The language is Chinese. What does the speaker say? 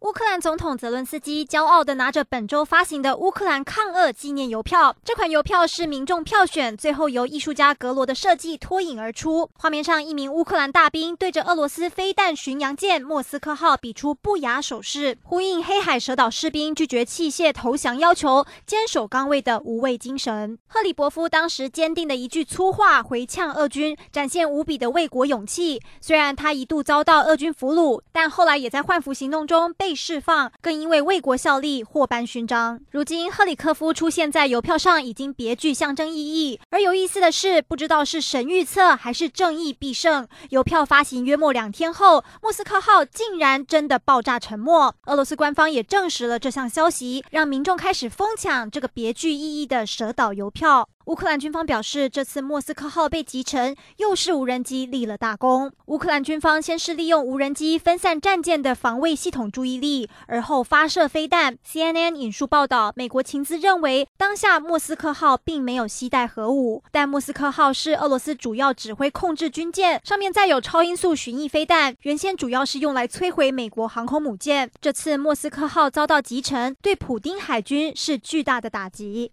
乌克兰总统泽伦斯基骄傲地拿着本周发行的乌克兰抗俄纪念邮票。这款邮票是民众票选，最后由艺术家格罗的设计脱颖而出。画面上，一名乌克兰大兵对着俄罗斯飞弹巡洋舰“莫斯科号”比出不雅手势，呼应黑海蛇岛士兵拒绝弃械投降要求、坚守岗位的无畏精神。赫里伯夫当时坚定的一句粗话回呛俄军，展现无比的卫国勇气。虽然他一度遭到俄军俘虏，但后来也在换俘行动中被。被释放，更因为为国效力获颁勋章。如今赫里科夫出现在邮票上，已经别具象征意义。而有意思的是，不知道是神预测还是正义必胜，邮票发行约莫两天后，莫斯科号竟然真的爆炸沉没。俄罗斯官方也证实了这项消息，让民众开始疯抢这个别具意义的蛇岛邮票。乌克兰军方表示，这次莫斯科号被击沉，又是无人机立了大功。乌克兰军方先是利用无人机分散战舰的防卫系统注意力，而后发射飞弹。CNN 引述报道，美国情资认为，当下莫斯科号并没有携带核武，但莫斯科号是俄罗斯主要指挥控制军舰，上面载有超音速巡弋飞弹，原先主要是用来摧毁美国航空母舰。这次莫斯科号遭到击沉，对普丁海军是巨大的打击。